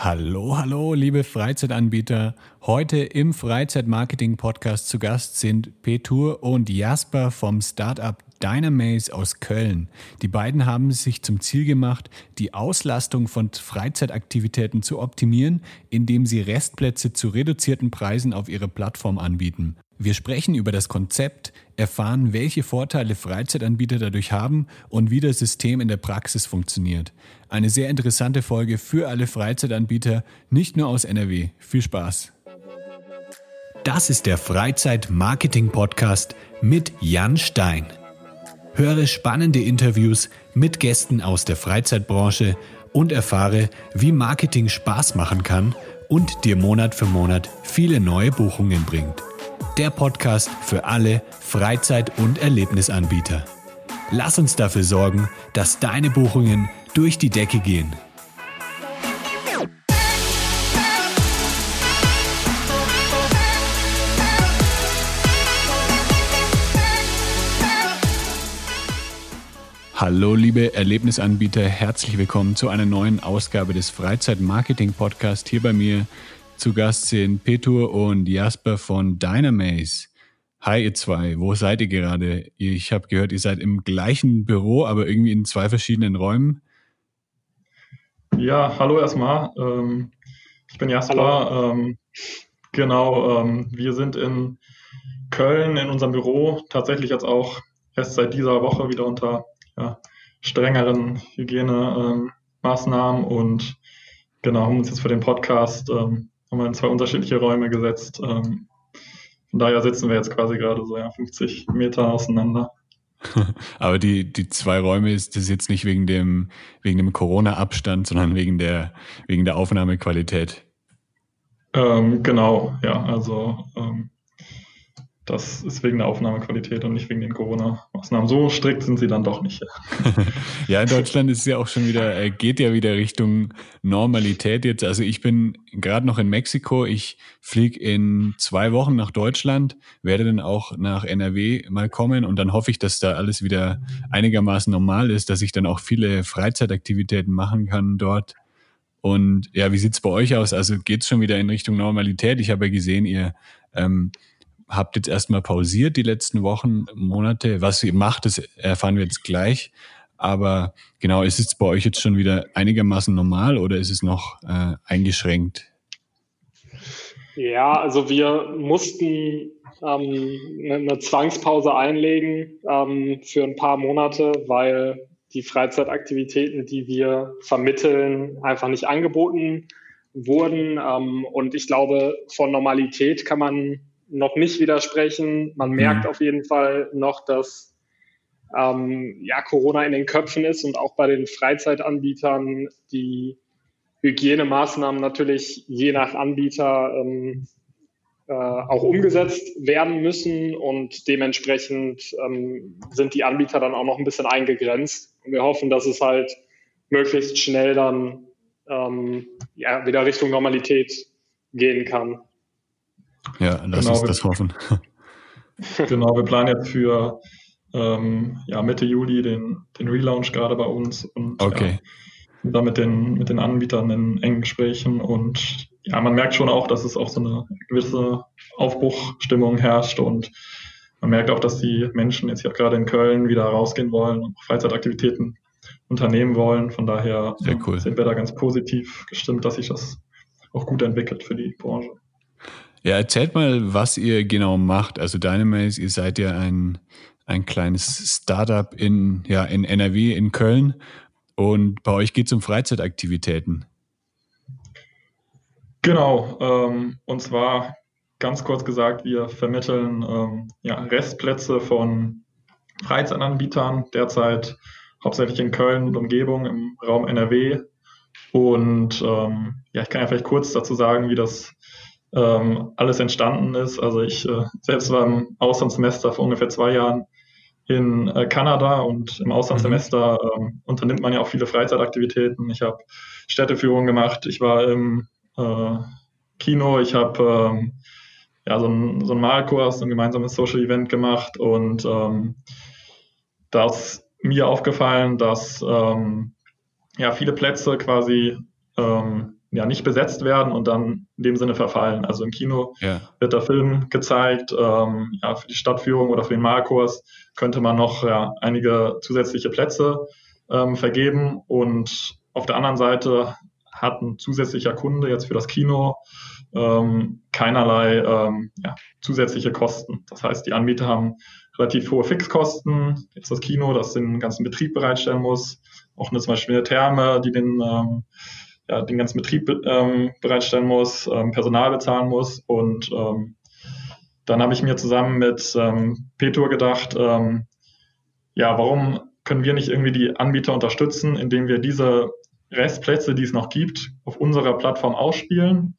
Hallo, hallo, liebe Freizeitanbieter. Heute im Freizeitmarketing-Podcast zu Gast sind Petur und Jasper vom Startup Dynamaze aus Köln. Die beiden haben sich zum Ziel gemacht, die Auslastung von Freizeitaktivitäten zu optimieren, indem sie Restplätze zu reduzierten Preisen auf ihrer Plattform anbieten. Wir sprechen über das Konzept, erfahren, welche Vorteile Freizeitanbieter dadurch haben und wie das System in der Praxis funktioniert. Eine sehr interessante Folge für alle Freizeitanbieter, nicht nur aus NRW. Viel Spaß! Das ist der Freizeit-Marketing-Podcast mit Jan Stein. Höre spannende Interviews mit Gästen aus der Freizeitbranche und erfahre, wie Marketing Spaß machen kann und dir Monat für Monat viele neue Buchungen bringt der Podcast für alle Freizeit- und Erlebnisanbieter. Lass uns dafür sorgen, dass deine Buchungen durch die Decke gehen. Hallo liebe Erlebnisanbieter, herzlich willkommen zu einer neuen Ausgabe des Freizeit-Marketing-Podcasts hier bei mir zu Gast sind Petur und Jasper von Dynamaze. Hi ihr zwei, wo seid ihr gerade? Ich habe gehört, ihr seid im gleichen Büro, aber irgendwie in zwei verschiedenen Räumen. Ja, hallo erstmal. Ähm, ich bin Jasper. Ähm, genau, ähm, wir sind in Köln in unserem Büro tatsächlich jetzt auch erst seit dieser Woche wieder unter ja, strengeren Hygienemaßnahmen und genau haben uns jetzt für den Podcast ähm, haben wir in zwei unterschiedliche Räume gesetzt. Ähm, von daher sitzen wir jetzt quasi gerade so ja, 50 Meter auseinander. Aber die, die zwei Räume ist das jetzt nicht wegen dem, wegen dem Corona-Abstand, sondern wegen der, wegen der Aufnahmequalität. Ähm, genau, ja, also ähm, das ist wegen der Aufnahmequalität und nicht wegen den Corona-Maßnahmen. So strikt sind sie dann doch nicht. ja, in Deutschland ist es ja auch schon wieder, äh, geht ja wieder Richtung Normalität jetzt. Also ich bin gerade noch in Mexiko. Ich fliege in zwei Wochen nach Deutschland, werde dann auch nach NRW mal kommen und dann hoffe ich, dass da alles wieder einigermaßen normal ist, dass ich dann auch viele Freizeitaktivitäten machen kann dort. Und ja, wie sieht's bei euch aus? Also geht's schon wieder in Richtung Normalität? Ich habe ja gesehen, ihr ähm, habt jetzt erstmal pausiert die letzten Wochen, Monate. Was ihr macht, das erfahren wir jetzt gleich. Aber genau, ist es bei euch jetzt schon wieder einigermaßen normal oder ist es noch äh, eingeschränkt? Ja, also wir mussten ähm, eine Zwangspause einlegen ähm, für ein paar Monate, weil die Freizeitaktivitäten, die wir vermitteln, einfach nicht angeboten wurden. Ähm, und ich glaube, von Normalität kann man noch nicht widersprechen. Man merkt mhm. auf jeden Fall noch, dass ähm, ja, Corona in den Köpfen ist und auch bei den Freizeitanbietern die Hygienemaßnahmen natürlich je nach Anbieter ähm, äh, auch umgesetzt werden müssen und dementsprechend ähm, sind die Anbieter dann auch noch ein bisschen eingegrenzt. Und wir hoffen, dass es halt möglichst schnell dann ähm, ja, wieder Richtung Normalität gehen kann. Ja, lass genau, uns das hoffen. Genau, wir planen jetzt für ähm, ja, Mitte Juli den, den Relaunch gerade bei uns und okay. ja, da mit den, mit den Anbietern in engen Gesprächen und ja, man merkt schon auch, dass es auch so eine gewisse Aufbruchstimmung herrscht und man merkt auch, dass die Menschen jetzt ja gerade in Köln wieder rausgehen wollen und Freizeitaktivitäten unternehmen wollen. Von daher cool. sind wir da ganz positiv gestimmt, dass sich das auch gut entwickelt für die Branche. Ja, erzählt mal, was ihr genau macht. Also Dynamaze, ihr seid ja ein, ein kleines Startup in, ja, in NRW, in Köln. Und bei euch geht es um Freizeitaktivitäten. Genau. Ähm, und zwar ganz kurz gesagt, wir vermitteln ähm, ja, Restplätze von Freizeitanbietern, derzeit hauptsächlich in Köln und Umgebung im Raum NRW. Und ähm, ja, ich kann ja vielleicht kurz dazu sagen, wie das ähm, alles entstanden ist. Also ich äh, selbst war im Auslandssemester vor ungefähr zwei Jahren in äh, Kanada und im Auslandssemester ähm, unternimmt man ja auch viele Freizeitaktivitäten. Ich habe Städteführung gemacht, ich war im äh, Kino, ich habe ähm, ja, so einen so ein Malkurs, ein gemeinsames Social Event gemacht und ähm, da ist mir aufgefallen, dass ähm, ja viele Plätze quasi ähm, ja nicht besetzt werden und dann in dem Sinne verfallen. Also im Kino ja. wird der Film gezeigt, ähm, ja, für die Stadtführung oder für den Malkurs könnte man noch ja, einige zusätzliche Plätze ähm, vergeben und auf der anderen Seite hat ein zusätzlicher Kunde jetzt für das Kino ähm, keinerlei ähm, ja, zusätzliche Kosten. Das heißt, die Anbieter haben relativ hohe Fixkosten. Jetzt das Kino, das den ganzen Betrieb bereitstellen muss. Auch eine, zum Beispiel eine Therme, die den, ähm, ja, den ganzen Betrieb ähm, bereitstellen muss, ähm, Personal bezahlen muss. Und ähm, dann habe ich mir zusammen mit ähm, Petur gedacht, ähm, ja, warum können wir nicht irgendwie die Anbieter unterstützen, indem wir diese Restplätze, die es noch gibt, auf unserer Plattform ausspielen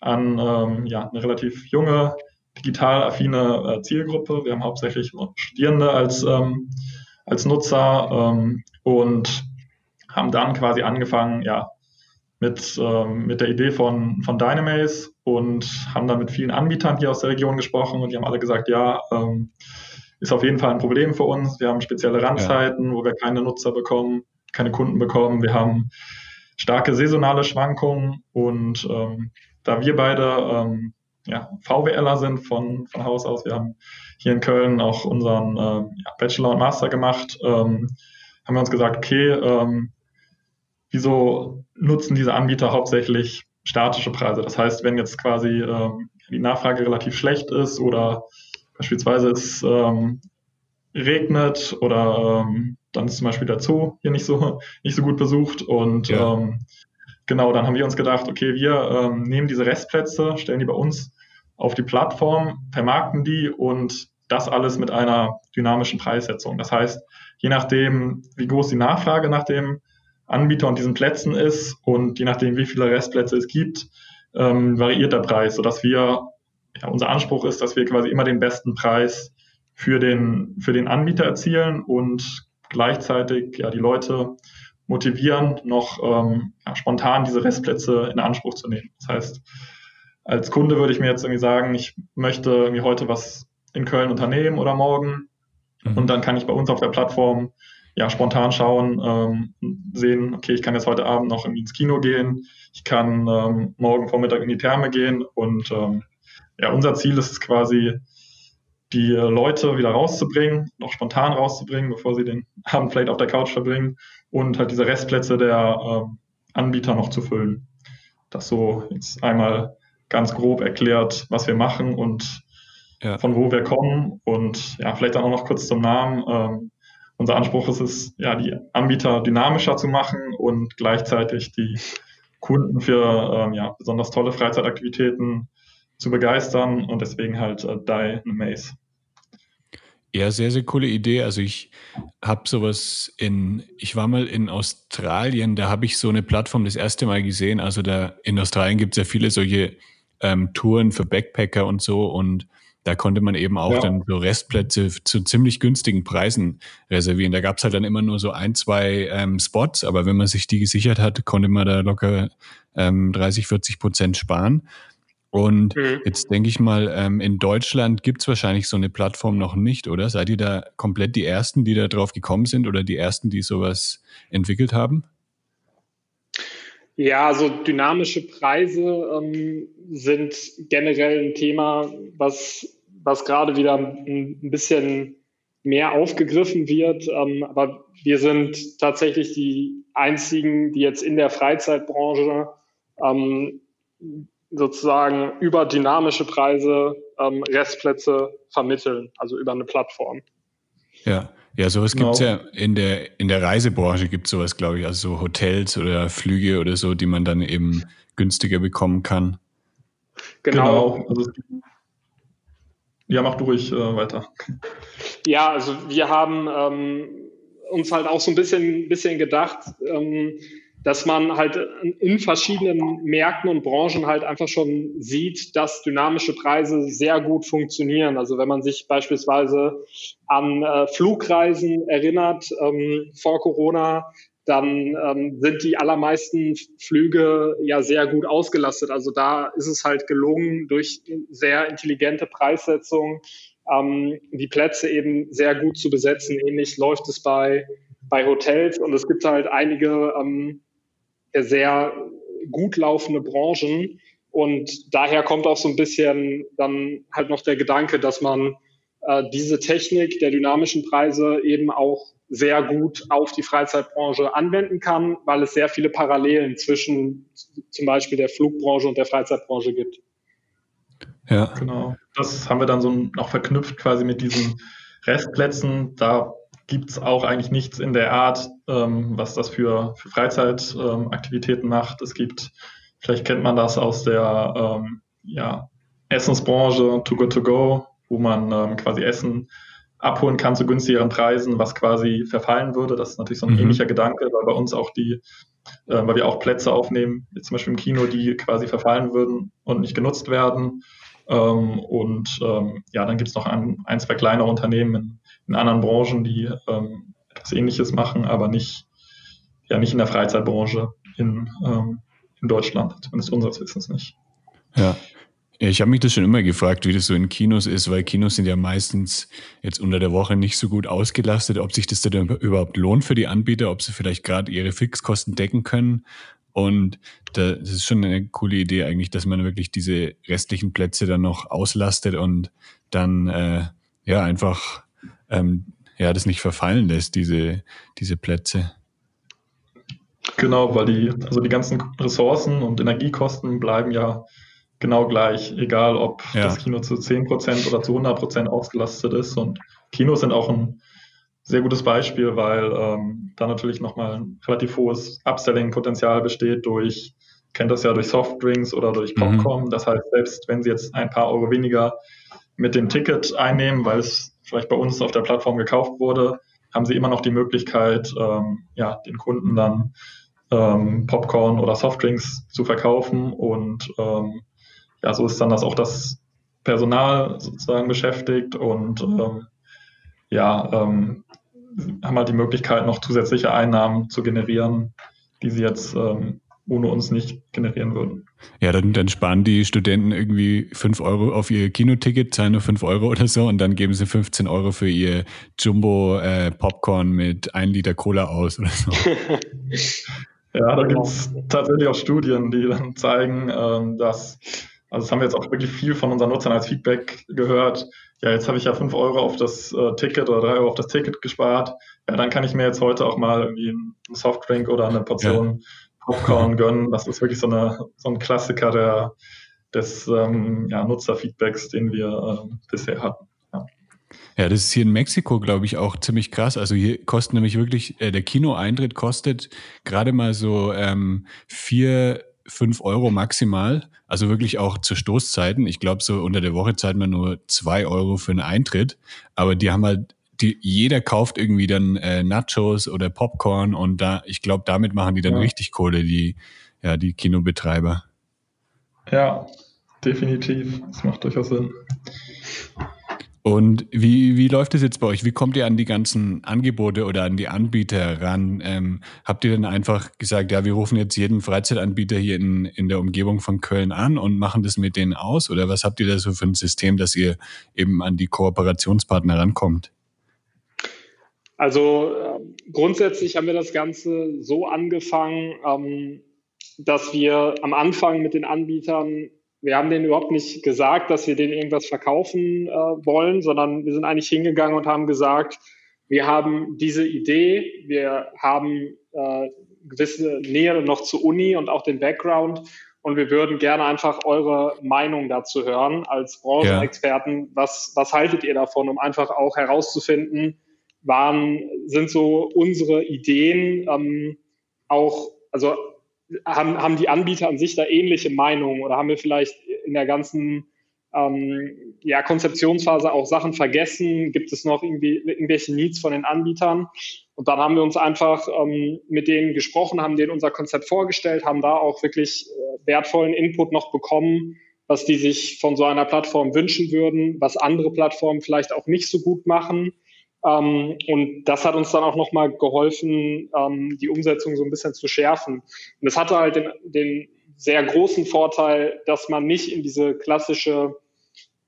an ähm, ja, eine relativ junge, digital affine äh, Zielgruppe. Wir haben hauptsächlich Studierende als, ähm, als Nutzer ähm, und haben dann quasi angefangen, ja, mit, ähm, mit der Idee von, von Dynamaze und haben dann mit vielen Anbietern hier aus der Region gesprochen und die haben alle gesagt, ja, ähm, ist auf jeden Fall ein Problem für uns. Wir haben spezielle Randzeiten, ja. wo wir keine Nutzer bekommen, keine Kunden bekommen. Wir haben starke saisonale Schwankungen und ähm, da wir beide ähm, ja, VWLer sind von, von Haus aus, wir haben hier in Köln auch unseren ja, Bachelor und Master gemacht, ähm, haben wir uns gesagt, okay, ähm, wieso nutzen diese Anbieter hauptsächlich statische Preise? Das heißt, wenn jetzt quasi ähm, die Nachfrage relativ schlecht ist oder beispielsweise es ähm, regnet oder ähm, dann ist zum Beispiel der Zoo hier nicht so, nicht so gut besucht und ja. ähm, genau, dann haben wir uns gedacht, okay, wir ähm, nehmen diese Restplätze, stellen die bei uns auf die Plattform, vermarkten die und das alles mit einer dynamischen Preissetzung. Das heißt, je nachdem, wie groß die Nachfrage nach dem Anbieter und diesen Plätzen ist und je nachdem, wie viele Restplätze es gibt, ähm, variiert der Preis, sodass wir, ja, unser Anspruch ist, dass wir quasi immer den besten Preis für den, für den Anbieter erzielen und gleichzeitig ja die Leute motivieren, noch ähm, ja, spontan diese Restplätze in Anspruch zu nehmen. Das heißt, als Kunde würde ich mir jetzt irgendwie sagen, ich möchte irgendwie heute was in Köln unternehmen oder morgen. Mhm. Und dann kann ich bei uns auf der Plattform ja spontan schauen, ähm, sehen, okay, ich kann jetzt heute Abend noch ins Kino gehen, ich kann ähm, morgen Vormittag in die Therme gehen und ähm, ja, unser Ziel ist es quasi, die Leute wieder rauszubringen, noch spontan rauszubringen, bevor sie den Abend vielleicht auf der Couch verbringen und halt diese Restplätze der äh, Anbieter noch zu füllen. Das so jetzt einmal ganz grob erklärt, was wir machen und ja. von wo wir kommen und ja, vielleicht dann auch noch kurz zum Namen. Ähm, unser Anspruch ist es, ja, die Anbieter dynamischer zu machen und gleichzeitig die Kunden für ähm, ja, besonders tolle Freizeitaktivitäten zu begeistern und deswegen halt äh, Die Maze. Ja, sehr, sehr coole Idee. Also ich habe sowas in, ich war mal in Australien, da habe ich so eine Plattform das erste Mal gesehen. Also da in Australien gibt es ja viele solche ähm, Touren für Backpacker und so und da konnte man eben auch ja. dann so Restplätze zu ziemlich günstigen Preisen reservieren. Da gab es halt dann immer nur so ein, zwei ähm, Spots, aber wenn man sich die gesichert hat, konnte man da locker ähm, 30, 40 Prozent sparen. Und mhm. jetzt denke ich mal, ähm, in Deutschland gibt es wahrscheinlich so eine Plattform noch nicht, oder? Seid ihr da komplett die Ersten, die da drauf gekommen sind oder die Ersten, die sowas entwickelt haben? Ja, also dynamische Preise ähm, sind generell ein Thema, was, was gerade wieder ein, bisschen mehr aufgegriffen wird. Ähm, aber wir sind tatsächlich die einzigen, die jetzt in der Freizeitbranche ähm, sozusagen über dynamische Preise ähm, Restplätze vermitteln, also über eine Plattform. Ja, ja, sowas genau. gibt's ja in der, in der Reisebranche gibt sowas, glaube ich, also so Hotels oder Flüge oder so, die man dann eben günstiger bekommen kann. Genau. genau. Also, ja, mach du ruhig äh, weiter. Ja, also wir haben ähm, uns halt auch so ein bisschen, bisschen gedacht, ähm, dass man halt in verschiedenen Märkten und Branchen halt einfach schon sieht, dass dynamische Preise sehr gut funktionieren. Also wenn man sich beispielsweise an äh, Flugreisen erinnert ähm, vor Corona, dann ähm, sind die allermeisten Flüge ja sehr gut ausgelastet. Also da ist es halt gelungen, durch sehr intelligente Preissetzung ähm, die Plätze eben sehr gut zu besetzen. Ähnlich läuft es bei, bei Hotels und es gibt halt einige ähm, sehr gut laufende Branchen. Und daher kommt auch so ein bisschen dann halt noch der Gedanke, dass man äh, diese Technik der dynamischen Preise eben auch sehr gut auf die Freizeitbranche anwenden kann, weil es sehr viele Parallelen zwischen zum Beispiel der Flugbranche und der Freizeitbranche gibt. Ja. Genau. Das haben wir dann so noch verknüpft quasi mit diesen Restplätzen. Da gibt es auch eigentlich nichts in der Art, ähm, was das für, für Freizeitaktivitäten ähm, macht. Es gibt, vielleicht kennt man das aus der ähm, ja, Essensbranche, Too Good To Go, wo man ähm, quasi Essen abholen kann zu günstigeren Preisen, was quasi verfallen würde. Das ist natürlich so ein mhm. ähnlicher Gedanke, weil bei uns auch die, äh, weil wir auch Plätze aufnehmen, wie zum Beispiel im Kino, die quasi verfallen würden und nicht genutzt werden. Ähm, und ähm, ja, dann gibt es noch ein, ein, zwei kleinere Unternehmen in, in anderen Branchen, die ähm, etwas Ähnliches machen, aber nicht, ja, nicht in der Freizeitbranche in, ähm, in Deutschland, zumindest unseres Wissens nicht. Ja. Ich habe mich das schon immer gefragt, wie das so in Kinos ist, weil Kinos sind ja meistens jetzt unter der Woche nicht so gut ausgelastet, ob sich das dann überhaupt lohnt für die Anbieter, ob sie vielleicht gerade ihre Fixkosten decken können. Und das ist schon eine coole Idee eigentlich, dass man wirklich diese restlichen Plätze dann noch auslastet und dann äh, ja einfach ähm, ja das nicht verfallen lässt, diese, diese Plätze. Genau, weil die, also die ganzen Ressourcen und Energiekosten bleiben ja genau gleich, egal ob ja. das Kino zu 10% oder zu 100% ausgelastet ist. Und Kinos sind auch ein sehr gutes Beispiel, weil ähm, da natürlich nochmal ein relativ hohes Upselling-Potenzial besteht durch, kennt das ja durch Softdrinks oder durch mhm. Popcorn. Mhm. Das heißt, selbst wenn Sie jetzt ein paar Euro weniger mit dem Ticket einnehmen, weil es vielleicht bei uns auf der Plattform gekauft wurde, haben Sie immer noch die Möglichkeit, ähm, ja, den Kunden dann ähm, Popcorn oder Softdrinks zu verkaufen und ähm, ja, so ist dann das auch das Personal sozusagen beschäftigt und ähm, ja, ähm, haben halt die Möglichkeit, noch zusätzliche Einnahmen zu generieren, die sie jetzt ähm, ohne uns nicht generieren würden. Ja, dann, dann sparen die Studenten irgendwie fünf Euro auf ihr Kinoticket, zahlen nur fünf Euro oder so und dann geben sie 15 Euro für ihr Jumbo äh, mit ein Liter Cola aus oder so. ja, da gibt es tatsächlich auch Studien, die dann zeigen, ähm, dass also das haben wir jetzt auch wirklich viel von unseren Nutzern als Feedback gehört. Ja, jetzt habe ich ja fünf Euro auf das äh, Ticket oder drei Euro auf das Ticket gespart. Ja, dann kann ich mir jetzt heute auch mal irgendwie einen Softdrink oder eine Portion ja. Popcorn gönnen. Das ist wirklich so, eine, so ein Klassiker der, des ähm, ja, Nutzerfeedbacks, den wir äh, bisher hatten. Ja, das ist hier in Mexiko, glaube ich, auch ziemlich krass. Also hier kostet nämlich wirklich, äh, der Kinoeintritt kostet gerade mal so ähm, vier fünf Euro maximal. Also wirklich auch zu Stoßzeiten. Ich glaube, so unter der Woche zahlt man nur zwei Euro für einen Eintritt. Aber die haben halt, die, jeder kauft irgendwie dann äh, Nachos oder Popcorn und da, ich glaube, damit machen die dann ja. richtig Kohle, die, ja, die Kinobetreiber. Ja, definitiv. Das macht durchaus Sinn. Und wie, wie läuft es jetzt bei euch? Wie kommt ihr an die ganzen Angebote oder an die Anbieter ran? Ähm, habt ihr dann einfach gesagt, ja, wir rufen jetzt jeden Freizeitanbieter hier in, in der Umgebung von Köln an und machen das mit denen aus? Oder was habt ihr da so für ein System, dass ihr eben an die Kooperationspartner rankommt? Also äh, grundsätzlich haben wir das Ganze so angefangen, ähm, dass wir am Anfang mit den Anbietern wir haben denen überhaupt nicht gesagt, dass wir denen irgendwas verkaufen äh, wollen, sondern wir sind eigentlich hingegangen und haben gesagt, wir haben diese Idee, wir haben äh, gewisse Nähe noch zur Uni und auch den Background und wir würden gerne einfach eure Meinung dazu hören als Branchenexperten. Ja. Was, was haltet ihr davon, um einfach auch herauszufinden, waren, sind so unsere Ideen ähm, auch, also haben, haben die Anbieter an sich da ähnliche Meinungen oder haben wir vielleicht in der ganzen ähm, ja, Konzeptionsphase auch Sachen vergessen? Gibt es noch irgendwie irgendwelche Needs von den Anbietern? Und dann haben wir uns einfach ähm, mit denen gesprochen, haben denen unser Konzept vorgestellt, haben da auch wirklich äh, wertvollen Input noch bekommen, was die sich von so einer Plattform wünschen würden, was andere Plattformen vielleicht auch nicht so gut machen. Ähm, und das hat uns dann auch nochmal geholfen, ähm, die Umsetzung so ein bisschen zu schärfen. Und das hatte halt den, den sehr großen Vorteil, dass man nicht in diese klassische,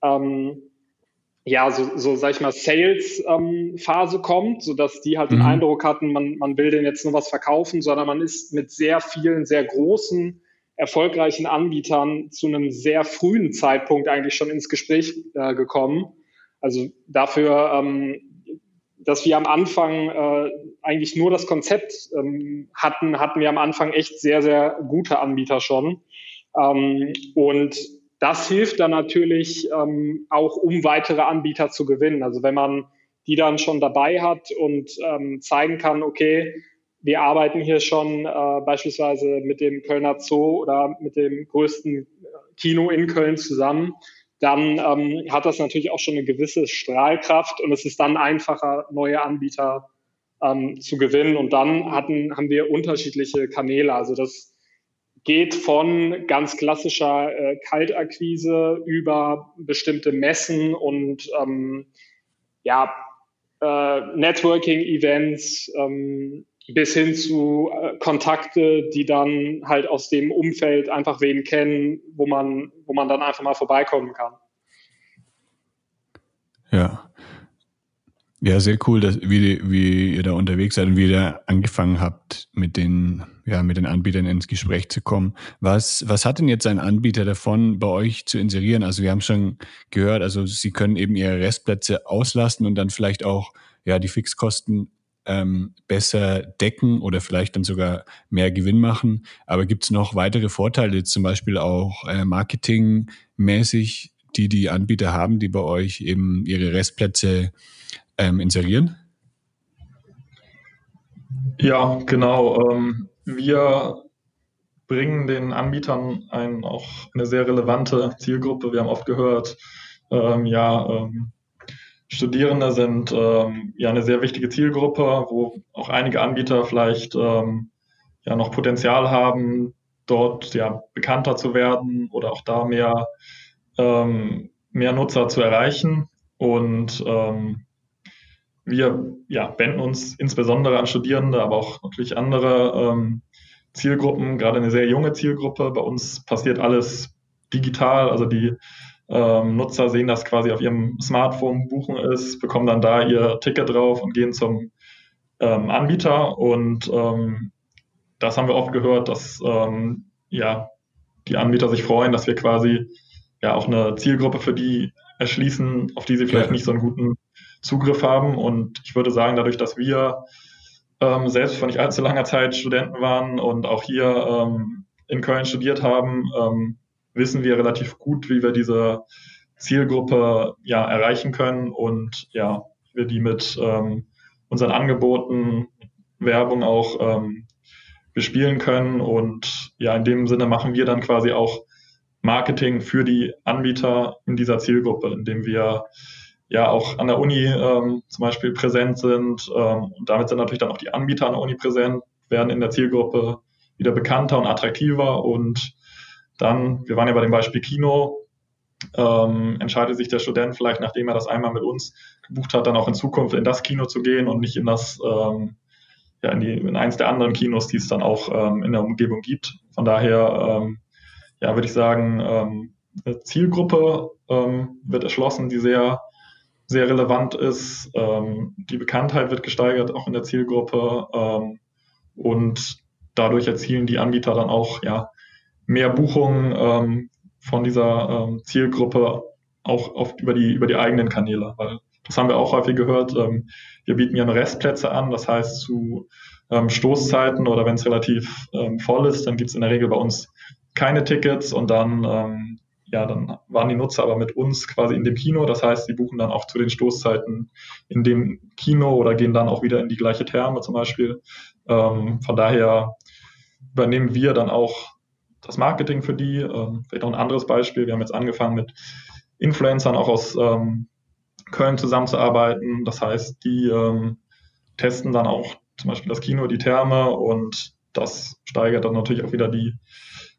ähm, ja, so, so sag ich mal, Sales-Phase ähm, kommt, sodass die halt mhm. den Eindruck hatten, man, man will denen jetzt nur was verkaufen, sondern man ist mit sehr vielen, sehr großen erfolgreichen Anbietern zu einem sehr frühen Zeitpunkt eigentlich schon ins Gespräch äh, gekommen. Also dafür, ähm, dass wir am Anfang äh, eigentlich nur das Konzept ähm, hatten, hatten wir am Anfang echt sehr, sehr gute Anbieter schon. Ähm, und das hilft dann natürlich ähm, auch, um weitere Anbieter zu gewinnen. Also wenn man die dann schon dabei hat und ähm, zeigen kann, okay, wir arbeiten hier schon äh, beispielsweise mit dem Kölner Zoo oder mit dem größten Kino in Köln zusammen, dann ähm, hat das natürlich auch schon eine gewisse Strahlkraft und es ist dann einfacher, neue Anbieter ähm, zu gewinnen. Und dann hatten, haben wir unterschiedliche Kanäle. Also das geht von ganz klassischer äh, Kaltakquise über bestimmte Messen und ähm, ja, äh, Networking-Events ähm, bis hin zu äh, Kontakte, die dann halt aus dem Umfeld einfach wen kennen, wo man, wo man dann einfach mal vorbeikommen kann. Ja. Ja, sehr cool, dass, wie, wie ihr da unterwegs seid und wie ihr angefangen habt, mit den, ja, mit den Anbietern ins Gespräch zu kommen. Was, was hat denn jetzt ein Anbieter davon, bei euch zu inserieren? Also wir haben schon gehört, also sie können eben ihre Restplätze auslasten und dann vielleicht auch, ja, die Fixkosten ähm, besser decken oder vielleicht dann sogar mehr Gewinn machen. Aber gibt es noch weitere Vorteile, zum Beispiel auch äh, marketingmäßig, die die Anbieter haben, die bei euch eben ihre Restplätze ähm, inserieren? Ja, genau. Ähm, wir bringen den Anbietern ein, auch eine sehr relevante Zielgruppe. Wir haben oft gehört, ähm, ja, ähm, Studierende sind ähm, ja eine sehr wichtige Zielgruppe, wo auch einige Anbieter vielleicht ähm, ja noch Potenzial haben, dort ja bekannter zu werden oder auch da mehr, ähm, mehr Nutzer zu erreichen. Und ähm, wir ja, wenden uns insbesondere an Studierende, aber auch natürlich andere ähm, Zielgruppen, gerade eine sehr junge Zielgruppe. Bei uns passiert alles digital, also die ähm, Nutzer sehen das quasi auf ihrem Smartphone, buchen es, bekommen dann da ihr Ticket drauf und gehen zum ähm, Anbieter. Und ähm, das haben wir oft gehört, dass ähm, ja, die Anbieter sich freuen, dass wir quasi ja auch eine Zielgruppe für die erschließen, auf die sie vielleicht ja. nicht so einen guten Zugriff haben. Und ich würde sagen, dadurch, dass wir ähm, selbst vor nicht allzu langer Zeit Studenten waren und auch hier ähm, in Köln studiert haben, wissen wir relativ gut, wie wir diese Zielgruppe ja erreichen können und ja, wir die mit ähm, unseren Angeboten, Werbung auch ähm, bespielen können. Und ja, in dem Sinne machen wir dann quasi auch Marketing für die Anbieter in dieser Zielgruppe, indem wir ja auch an der Uni ähm, zum Beispiel präsent sind. Ähm, und damit sind natürlich dann auch die Anbieter an der Uni präsent, werden in der Zielgruppe wieder bekannter und attraktiver. Und dann, wir waren ja bei dem Beispiel Kino, ähm, entscheidet sich der Student vielleicht, nachdem er das einmal mit uns gebucht hat, dann auch in Zukunft in das Kino zu gehen und nicht in das, ähm, ja, in, die, in eins der anderen Kinos, die es dann auch ähm, in der Umgebung gibt. Von daher, ähm, ja, würde ich sagen, ähm, eine Zielgruppe ähm, wird erschlossen, die sehr sehr relevant ist. Ähm, die Bekanntheit wird gesteigert, auch in der Zielgruppe. Ähm, und dadurch erzielen die Anbieter dann auch ja, mehr Buchungen ähm, von dieser ähm, Zielgruppe auch oft über die, über die eigenen Kanäle. Weil das haben wir auch häufig gehört. Ähm, wir bieten ja nur Restplätze an. Das heißt, zu ähm, Stoßzeiten oder wenn es relativ voll ist, dann gibt es in der Regel bei uns keine Tickets und dann ja, dann waren die Nutzer aber mit uns quasi in dem Kino. Das heißt, sie buchen dann auch zu den Stoßzeiten in dem Kino oder gehen dann auch wieder in die gleiche Therme zum Beispiel. Ähm, von daher übernehmen wir dann auch das Marketing für die. Ähm, vielleicht noch ein anderes Beispiel. Wir haben jetzt angefangen mit Influencern auch aus ähm, Köln zusammenzuarbeiten. Das heißt, die ähm, testen dann auch zum Beispiel das Kino, die Therme und das steigert dann natürlich auch wieder die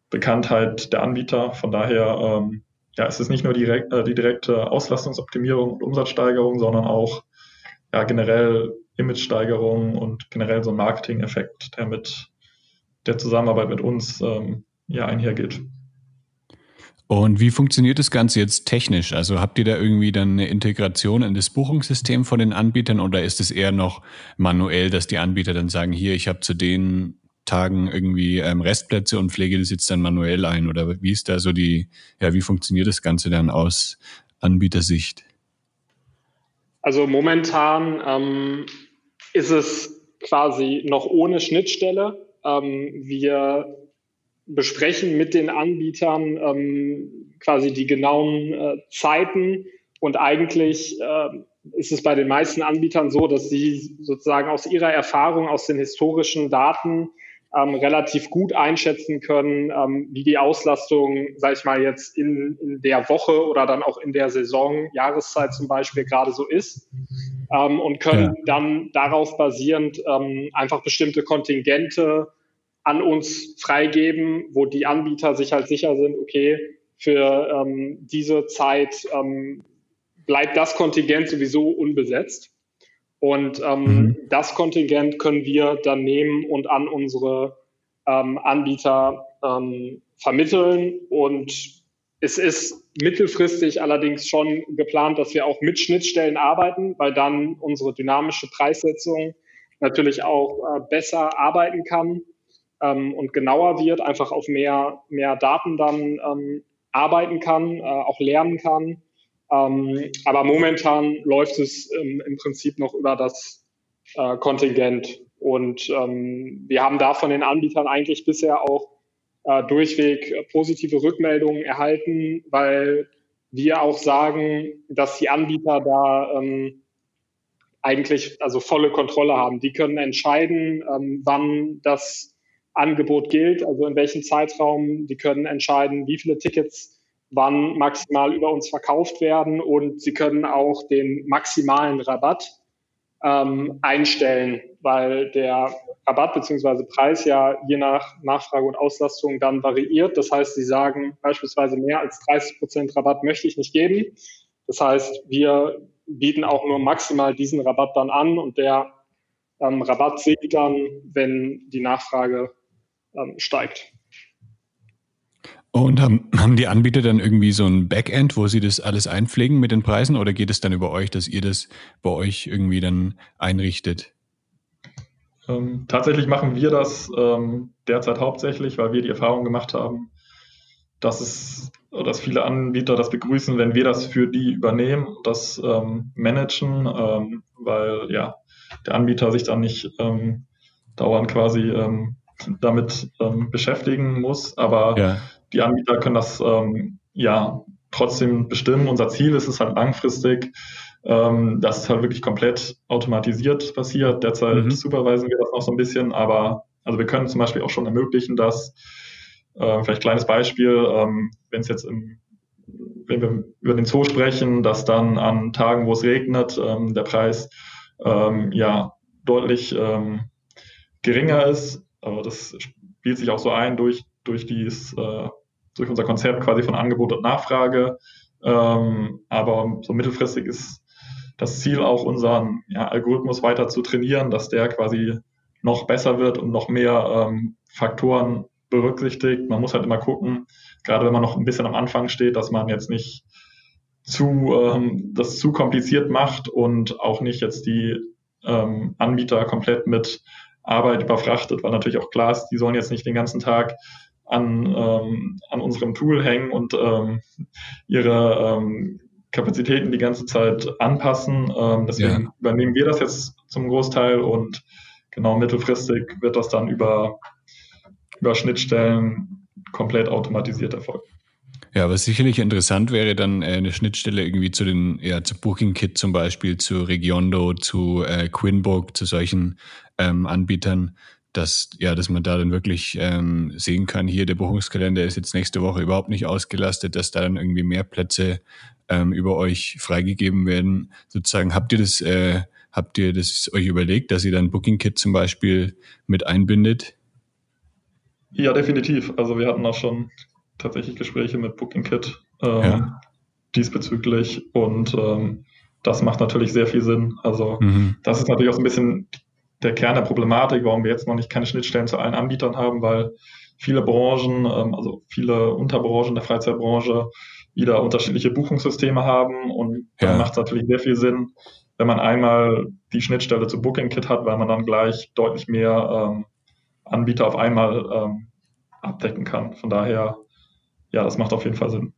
Bekanntheit der Anbieter. Von daher ähm, ja, es ist nicht nur direkt, äh, die direkte Auslastungsoptimierung und Umsatzsteigerung, sondern auch ja, generell Imagesteigerung und generell so ein Marketing-Effekt, der mit der Zusammenarbeit mit uns ähm, ja einhergeht. Und wie funktioniert das Ganze jetzt technisch? Also habt ihr da irgendwie dann eine Integration in das Buchungssystem von den Anbietern oder ist es eher noch manuell, dass die Anbieter dann sagen, hier, ich habe zu den Tagen irgendwie ähm, Restplätze und pflege das jetzt dann manuell ein? Oder wie ist da so die, ja, wie funktioniert das Ganze dann aus Anbietersicht? Also momentan ähm, ist es quasi noch ohne Schnittstelle. Ähm, wir besprechen mit den Anbietern ähm, quasi die genauen äh, Zeiten und eigentlich äh, ist es bei den meisten Anbietern so, dass sie sozusagen aus ihrer Erfahrung, aus den historischen Daten ähm, relativ gut einschätzen können, ähm, wie die Auslastung, sage ich mal, jetzt in, in der Woche oder dann auch in der Saison, Jahreszeit zum Beispiel gerade so ist ähm, und können ja. dann darauf basierend ähm, einfach bestimmte Kontingente an uns freigeben, wo die Anbieter sich halt sicher sind, okay, für ähm, diese Zeit ähm, bleibt das Kontingent sowieso unbesetzt. Und ähm, mhm. das Kontingent können wir dann nehmen und an unsere ähm, Anbieter ähm, vermitteln. Und es ist mittelfristig allerdings schon geplant, dass wir auch mit Schnittstellen arbeiten, weil dann unsere dynamische Preissetzung natürlich auch äh, besser arbeiten kann ähm, und genauer wird, einfach auf mehr, mehr Daten dann ähm, arbeiten kann, äh, auch lernen kann. Ähm, aber momentan läuft es ähm, im Prinzip noch über das äh, Kontingent. Und ähm, wir haben da von den Anbietern eigentlich bisher auch äh, durchweg positive Rückmeldungen erhalten, weil wir auch sagen, dass die Anbieter da ähm, eigentlich also volle Kontrolle haben. Die können entscheiden, ähm, wann das Angebot gilt, also in welchem Zeitraum. Die können entscheiden, wie viele Tickets wann maximal über uns verkauft werden und Sie können auch den maximalen Rabatt ähm, einstellen, weil der Rabatt bzw. Preis ja je nach Nachfrage und Auslastung dann variiert. Das heißt, Sie sagen beispielsweise mehr als 30 Prozent Rabatt möchte ich nicht geben. Das heißt, wir bieten auch nur maximal diesen Rabatt dann an und der ähm, Rabatt sinkt dann, wenn die Nachfrage ähm, steigt. Und haben, haben die Anbieter dann irgendwie so ein Backend, wo sie das alles einpflegen mit den Preisen oder geht es dann über euch, dass ihr das bei euch irgendwie dann einrichtet? Ähm, tatsächlich machen wir das ähm, derzeit hauptsächlich, weil wir die Erfahrung gemacht haben, dass es dass viele Anbieter das begrüßen, wenn wir das für die übernehmen, das ähm, managen, ähm, weil ja der Anbieter sich dann nicht ähm, dauernd quasi ähm, damit beschäftigen muss. Aber ja die Anbieter können das ähm, ja trotzdem bestimmen. Unser Ziel ist es halt langfristig, ähm, dass es halt wirklich komplett automatisiert passiert. Derzeit mhm. supervisen wir das noch so ein bisschen, aber also wir können zum Beispiel auch schon ermöglichen, dass äh, vielleicht kleines Beispiel, ähm, wenn es jetzt im wenn wir über den Zoo sprechen, dass dann an Tagen, wo es regnet, ähm, der Preis ähm, ja deutlich ähm, geringer ist. Aber das spielt sich auch so ein durch durch dies, äh, durch unser Konzept quasi von Angebot und Nachfrage. Ähm, aber so mittelfristig ist das Ziel auch unseren ja, Algorithmus weiter zu trainieren, dass der quasi noch besser wird und noch mehr ähm, Faktoren berücksichtigt. Man muss halt immer gucken, gerade wenn man noch ein bisschen am Anfang steht, dass man jetzt nicht zu ähm, das zu kompliziert macht und auch nicht jetzt die ähm, Anbieter komplett mit Arbeit überfrachtet, weil natürlich auch klar ist, die sollen jetzt nicht den ganzen Tag an, ähm, an unserem Tool hängen und ähm, ihre ähm, Kapazitäten die ganze Zeit anpassen. Ähm, deswegen ja. übernehmen wir das jetzt zum Großteil und genau mittelfristig wird das dann über, über Schnittstellen komplett automatisiert erfolgen. Ja, was sicherlich interessant wäre, dann äh, eine Schnittstelle irgendwie zu den, ja, zu Booking Kit zum Beispiel, zu Regiondo, zu äh, Quinbook, zu solchen ähm, Anbietern, dass, ja, dass man da dann wirklich ähm, sehen kann, hier der Buchungskalender ist jetzt nächste Woche überhaupt nicht ausgelastet, dass da dann irgendwie mehr Plätze ähm, über euch freigegeben werden. Sozusagen habt ihr das, äh, habt ihr das euch überlegt, dass ihr dann Booking Kit zum Beispiel mit einbindet? Ja, definitiv. Also wir hatten auch schon tatsächlich Gespräche mit Booking Kit ähm, ja. diesbezüglich und ähm, das macht natürlich sehr viel Sinn. Also mhm. das ist natürlich auch so ein bisschen der Kern der Problematik, warum wir jetzt noch nicht keine Schnittstellen zu allen Anbietern haben, weil viele Branchen, ähm, also viele Unterbranchen der Freizeitbranche wieder unterschiedliche Buchungssysteme haben und ja. dann macht es natürlich sehr viel Sinn, wenn man einmal die Schnittstelle zu BookingKit hat, weil man dann gleich deutlich mehr ähm, Anbieter auf einmal ähm, abdecken kann. Von daher, ja, das macht auf jeden Fall Sinn.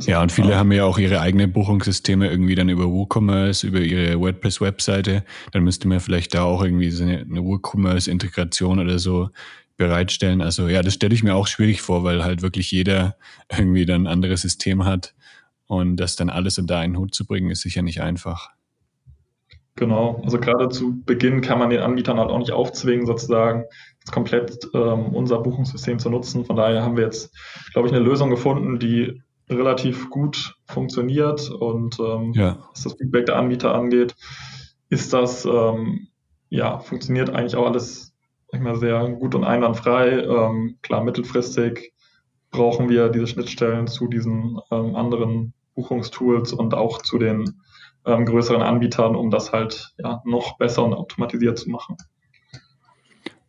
Ja, und viele haben ja auch ihre eigenen Buchungssysteme irgendwie dann über WooCommerce, über ihre WordPress-Webseite. Dann müsste man vielleicht da auch irgendwie so eine, eine WooCommerce-Integration oder so bereitstellen. Also ja, das stelle ich mir auch schwierig vor, weil halt wirklich jeder irgendwie dann ein anderes System hat. Und das dann alles unter einen Hut zu bringen, ist sicher nicht einfach. Genau, also gerade zu Beginn kann man den Anbietern halt auch nicht aufzwingen, sozusagen komplett ähm, unser Buchungssystem zu nutzen. Von daher haben wir jetzt, glaube ich, eine Lösung gefunden, die relativ gut funktioniert und ähm, ja. was das Feedback der Anbieter angeht, ist das ähm, ja funktioniert eigentlich auch alles ich mal, sehr gut und einwandfrei. Ähm, klar, mittelfristig brauchen wir diese Schnittstellen zu diesen ähm, anderen Buchungstools und auch zu den ähm, größeren Anbietern, um das halt ja noch besser und automatisiert zu machen.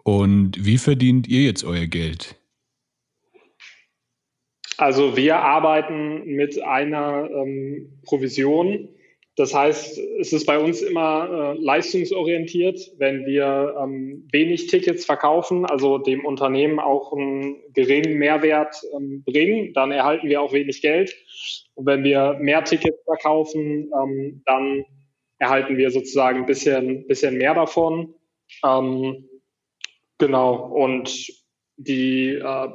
Und wie verdient ihr jetzt euer Geld? Also wir arbeiten mit einer ähm, Provision das heißt, es ist bei uns immer äh, leistungsorientiert. Wenn wir ähm, wenig Tickets verkaufen, also dem Unternehmen auch einen geringen Mehrwert ähm, bringen, dann erhalten wir auch wenig Geld. Und wenn wir mehr Tickets verkaufen, ähm, dann erhalten wir sozusagen ein bisschen, bisschen mehr davon. Ähm, genau. Und die äh,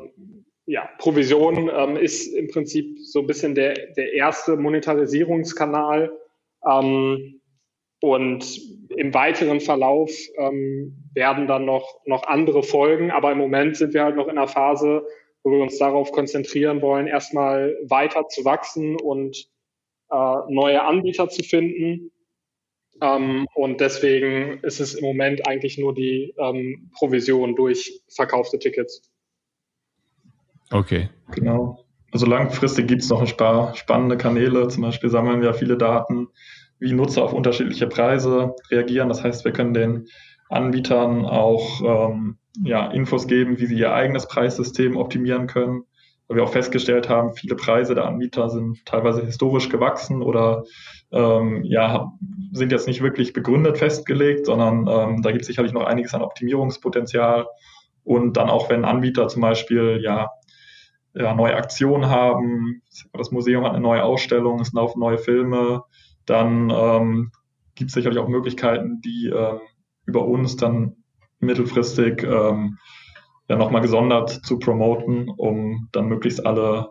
ja, Provision ähm, ist im Prinzip so ein bisschen der, der erste Monetarisierungskanal ähm, und im weiteren Verlauf ähm, werden dann noch, noch andere Folgen. Aber im Moment sind wir halt noch in einer Phase, wo wir uns darauf konzentrieren wollen, erstmal weiter zu wachsen und äh, neue Anbieter zu finden. Ähm, und deswegen ist es im Moment eigentlich nur die ähm, Provision durch verkaufte Tickets. Okay. Genau. Also langfristig gibt es noch ein paar spannende Kanäle. Zum Beispiel sammeln wir viele Daten, wie Nutzer auf unterschiedliche Preise reagieren. Das heißt, wir können den Anbietern auch ähm, ja, Infos geben, wie sie ihr eigenes Preissystem optimieren können. Weil wir auch festgestellt haben, viele Preise der Anbieter sind teilweise historisch gewachsen oder ähm, ja, sind jetzt nicht wirklich begründet festgelegt, sondern ähm, da gibt es sicherlich noch einiges an Optimierungspotenzial. Und dann auch, wenn Anbieter zum Beispiel ja ja, neue Aktionen haben, das Museum hat eine neue Ausstellung, es laufen neue Filme, dann ähm, gibt es sicherlich auch Möglichkeiten, die ähm, über uns dann mittelfristig ähm, ja nochmal gesondert zu promoten, um dann möglichst alle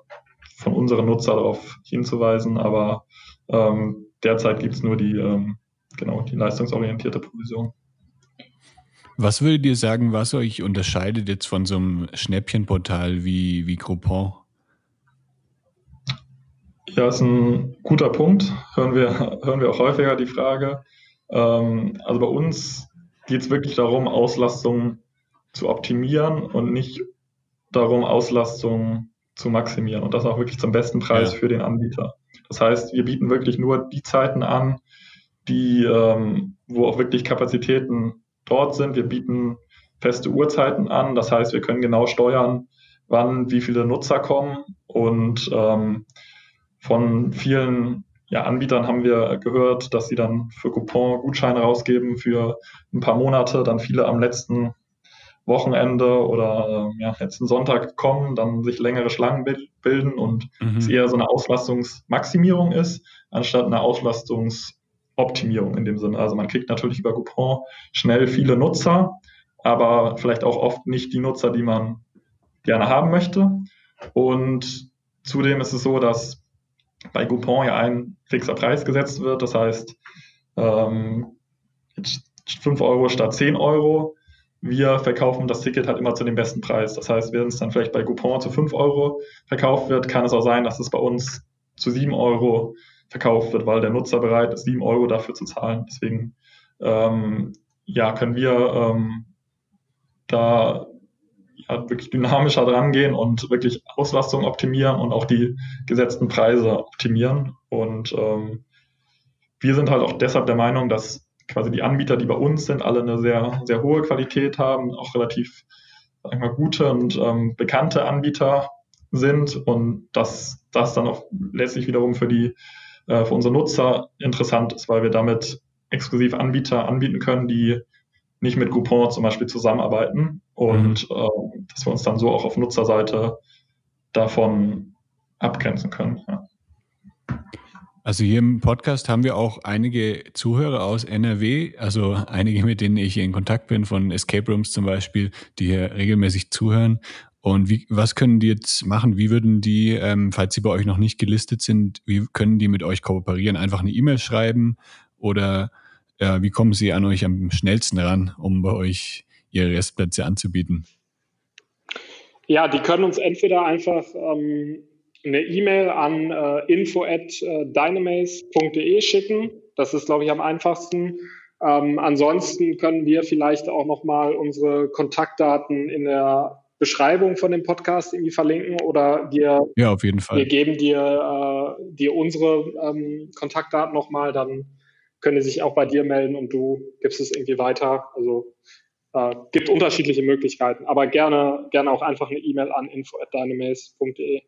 von unseren Nutzer darauf hinzuweisen. Aber ähm, derzeit gibt es nur die, ähm, genau, die leistungsorientierte Provision. Was würdet ihr sagen, was euch unterscheidet jetzt von so einem Schnäppchenportal wie, wie Groupon? Ja, ist ein guter Punkt. Hören wir, hören wir auch häufiger die Frage. Ähm, also bei uns geht es wirklich darum, Auslastung zu optimieren und nicht darum, Auslastung zu maximieren und das auch wirklich zum besten Preis ja. für den Anbieter. Das heißt, wir bieten wirklich nur die Zeiten an, die, ähm, wo auch wirklich Kapazitäten dort sind. Wir bieten feste Uhrzeiten an. Das heißt, wir können genau steuern, wann wie viele Nutzer kommen. Und ähm, von vielen ja, Anbietern haben wir gehört, dass sie dann für Coupon Gutscheine rausgeben für ein paar Monate, dann viele am letzten Wochenende oder äh, ja, letzten Sonntag kommen, dann sich längere Schlangen bilden und mhm. es eher so eine Auslastungsmaximierung ist, anstatt eine Auslastungs- Optimierung in dem Sinne. Also man kriegt natürlich über Coupon schnell viele Nutzer, aber vielleicht auch oft nicht die Nutzer, die man gerne haben möchte. Und zudem ist es so, dass bei Coupon ja ein fixer Preis gesetzt wird. Das heißt, ähm, 5 Euro statt 10 Euro. Wir verkaufen das Ticket halt immer zu dem besten Preis. Das heißt, wenn es dann vielleicht bei Coupon zu 5 Euro verkauft wird, kann es auch sein, dass es bei uns zu 7 Euro verkauft wird, weil der Nutzer bereit ist, 7 Euro dafür zu zahlen. Deswegen ähm, ja, können wir ähm, da ja, wirklich dynamischer dran gehen und wirklich Auslastung optimieren und auch die gesetzten Preise optimieren. Und ähm, wir sind halt auch deshalb der Meinung, dass quasi die Anbieter, die bei uns sind, alle eine sehr, sehr hohe Qualität haben, auch relativ sag ich mal, gute und ähm, bekannte Anbieter sind und dass das dann auch letztlich wiederum für die äh, für unsere Nutzer interessant ist, weil wir damit exklusiv Anbieter anbieten können, die nicht mit Groupon zum Beispiel zusammenarbeiten. und mhm. äh, dass wir uns dann so auch auf Nutzerseite davon abgrenzen können. Ja. Also hier im Podcast haben wir auch einige Zuhörer aus NRW, also einige, mit denen ich in Kontakt bin, von Escape Rooms zum Beispiel, die hier regelmäßig zuhören. Und wie, was können die jetzt machen? Wie würden die, ähm, falls sie bei euch noch nicht gelistet sind, wie können die mit euch kooperieren? Einfach eine E-Mail schreiben oder äh, wie kommen sie an euch am schnellsten ran, um bei euch ihre Restplätze anzubieten? Ja, die können uns entweder einfach ähm, eine E-Mail an äh, info at äh, schicken. Das ist, glaube ich, am einfachsten. Ähm, ansonsten können wir vielleicht auch nochmal unsere Kontaktdaten in der Beschreibung von dem Podcast irgendwie verlinken oder wir, ja, auf jeden Fall. wir geben dir, äh, dir unsere ähm, Kontaktdaten nochmal, dann können die sich auch bei dir melden und du gibst es irgendwie weiter. Also äh, gibt unterschiedliche Möglichkeiten, aber gerne, gerne auch einfach eine E-Mail an info at dynamaze.de.